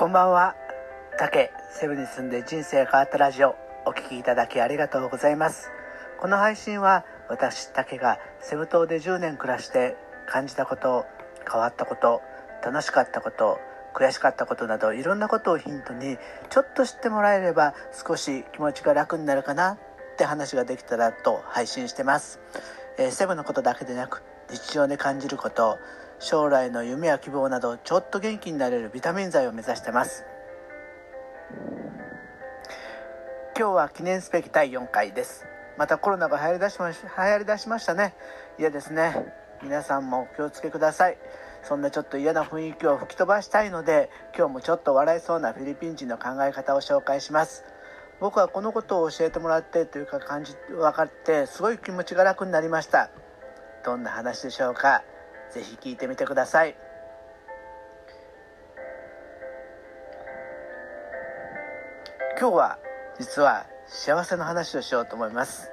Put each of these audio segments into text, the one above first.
こんばんは。竹セブンに住んで人生変わったラジオお聞きいただきありがとうございます。この配信は私竹がセブ島で10年暮らして感じたこと、変わったこと、楽しかったこと、悔しかったことなどいろんなことをヒントにちょっと知ってもらえれば少し気持ちが楽になるかなって話ができたらと配信してます。えー、セブのことだけでなく日常で感じること将来の夢や希望などちょっと元気になれるビタミン剤を目指してます。今日は記念すべき第4回です。またコロナが流行りだしまし流行りだしましたね。嫌ですね。皆さんもお気をつけください。そんなちょっと嫌な雰囲気を吹き飛ばしたいので今日もちょっと笑いそうなフィリピン人の考え方を紹介します。僕はこのことを教えてもらってというか感じ分かってすごい気持ちが楽になりました。どんな話でしょうか。ぜひ聞いてみてください。今日は実は幸せの話をしようと思います。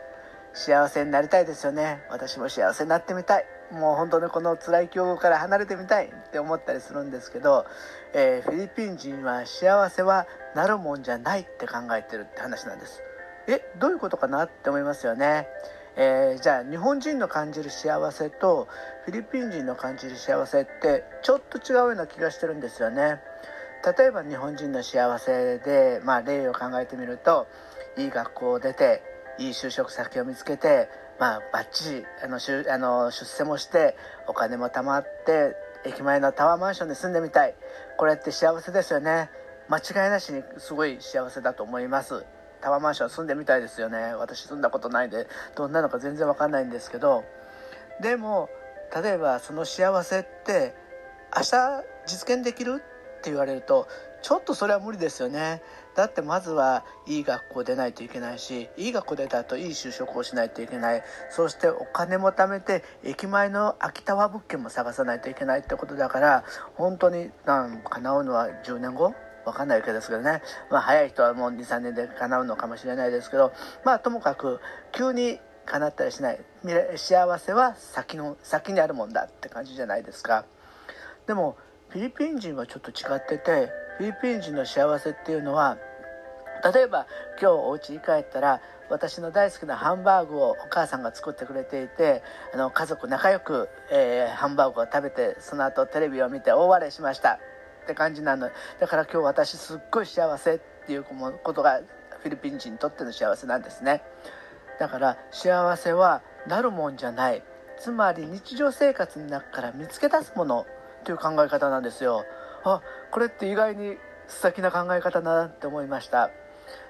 幸せになりたいですよね。私も幸せになってみたい。もう本当にこの辛い境遇から離れてみたいって思ったりするんですけど、えー、フィリピン人は幸せはなるもんじゃないって考えてるって話なんです。えどういうことかなって思いますよね。えー、じゃあ日本人の感じる幸せとフィリピン人の感じる幸せってちょっと違うような気がしてるんですよね。例えば日本人の幸せで、まあ、例を考えてみるといい学校を出ていい就職先を見つけて、まあ、バッチリあの出あの出世もしてお金も貯まって駅前のタワーマンションに住んでみたい。これって幸せですよね。間違いなしにすごい幸せだと思います。タワーマンション住んでみたいですよね。私住んだことないでどんなのか全然わかんないんですけど。でも例えばその幸せって明日実現できるって言われるとちょっとそれは無理ですよね。だってまずはいい学校出ないといけないしいい学校出た後いい就職をしないといけない。そしてお金も貯めて駅前の空きタワー物件も探さないといけないってことだから本当になん叶うのは10年後わかんないわけですけどね。まあ早い人はもう2、3年で叶うのかもしれないですけど、まあともかく急に叶ったりしない。幸せは先の、先にあるもんだって感じじゃないですか。でもフィリピン人はちょっと違ってて、フィリピン人の幸せっていうのは、例えば今日お家に帰ったら私の大好きなハンバーグをお母さんが作ってくれていてあの家族仲良く、えー、ハンバーグを食べてその後テレビを見て大笑いしましたって感じなのだから今日私すっごい幸せっていうことがフィリピン人にとっての幸せなんですね。だから幸せはなるもんじゃない。つまり日常生活の中から見つけ出すものという考え方なんですよ。あこれって意外に素敵な考え方だなって思いました。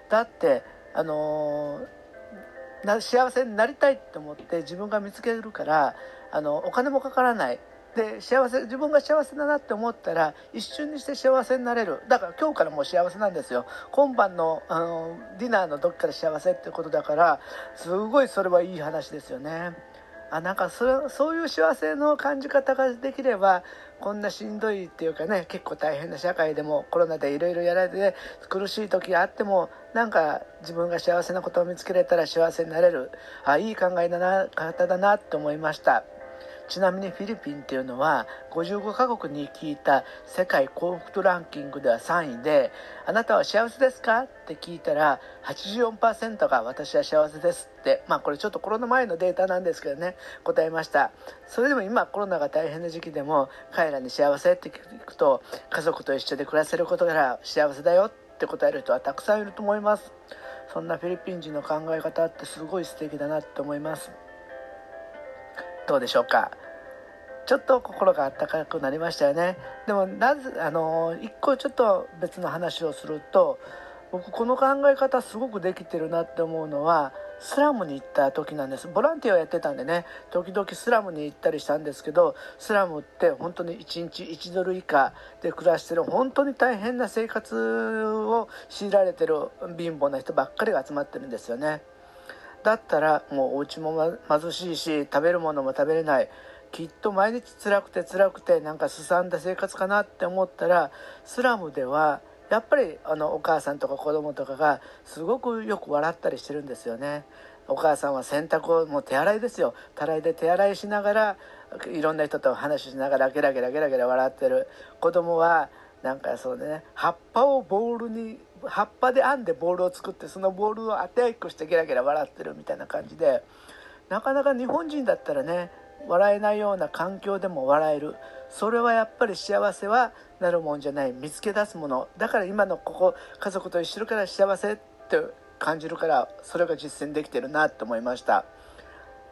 だってあのー、幸せになりたいって思って自分が見つけるからあのお金もかからない。で幸せ自分が幸せだなって思ったら一瞬にして幸せになれる。だから今日からもう幸せなんですよ。今晩のあのディナーの時から幸せってことだからすごいそれはいい話ですよね。あなんかそそういう幸せの感じ方ができればこんなしんどいっていうかね結構大変な社会でもコロナでいろいろやられて苦しい時があってもなんか自分が幸せなことを見つけれたら幸せになれる。あいい考えだな方だなって思いました。ちなみにフィリピンっていうのは55カ国に聞いた世界幸福度ランキングでは3位であなたは幸せですか？って聞いたら84%が私は幸せですってまあこれちょっとコロナ前のデータなんですけどね答えました。それでも今コロナが大変な時期でも彼らに幸せ？って聞くと家族と一緒で暮らせることから幸せだよって答える人はたくさんいると思います。そんなフィリピン人の考え方ってすごい素敵だなって思います。どうでしょうか？ちょっと心が温かくなりましたよね。でもなぜあの一個ちょっと別の話をすると僕この考え方すごくできてるなって思うのはスラムに行った時なんです。ボランティアをやってたんでね。時々スラムに行ったりしたんですけどスラムって本当に1日1ドル以下で暮らしてる本当に大変な生活を強いられてる貧乏な人ばっかりが集まってるんですよね。だったらもうお家も貧しいし食べるものも食べれない。きっと毎日辛くて辛くてなんかすさんだ生活かなって思ったらスラムではやっぱりあのお母さんとか子供とかがすごくよく笑ったりしてるんですよね。お母さんは洗濯をもう手洗いですよ。たらいで手洗いしながらいろんな人と話しながらゲラゲラゲラゲラ笑ってる。子供はなんかそうね葉っぱをボールに葉っぱで編んでボールを作ってそのボールを当て合いっこしてゲラゲラ笑ってるみたいな感じでなかなか日本人だったらね笑えないような環境でも笑える。それはやっぱり幸せはなるもんじゃない。見つけ出すもの。だから今のここ家族と一緒から幸せって感じるからそれが実践できてるなと思いました。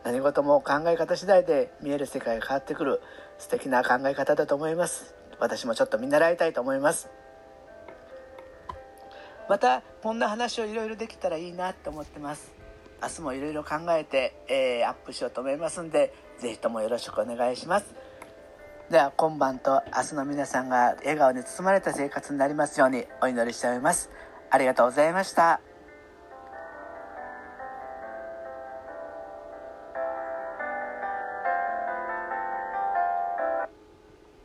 何事も考え方次第で見える世界が変わってくる。素敵な考え方だと思います。私もちょっと見習いたいと思います。またこんな話をいろいろできたらいいなと思ってます。明日もいろいろ考えて、えー、アップしようと思いますんで是非ともよろしくお願いします。では今晩と明日の皆さんが笑顔に包まれた生活になりますようにお祈りしております。ありがとうございました。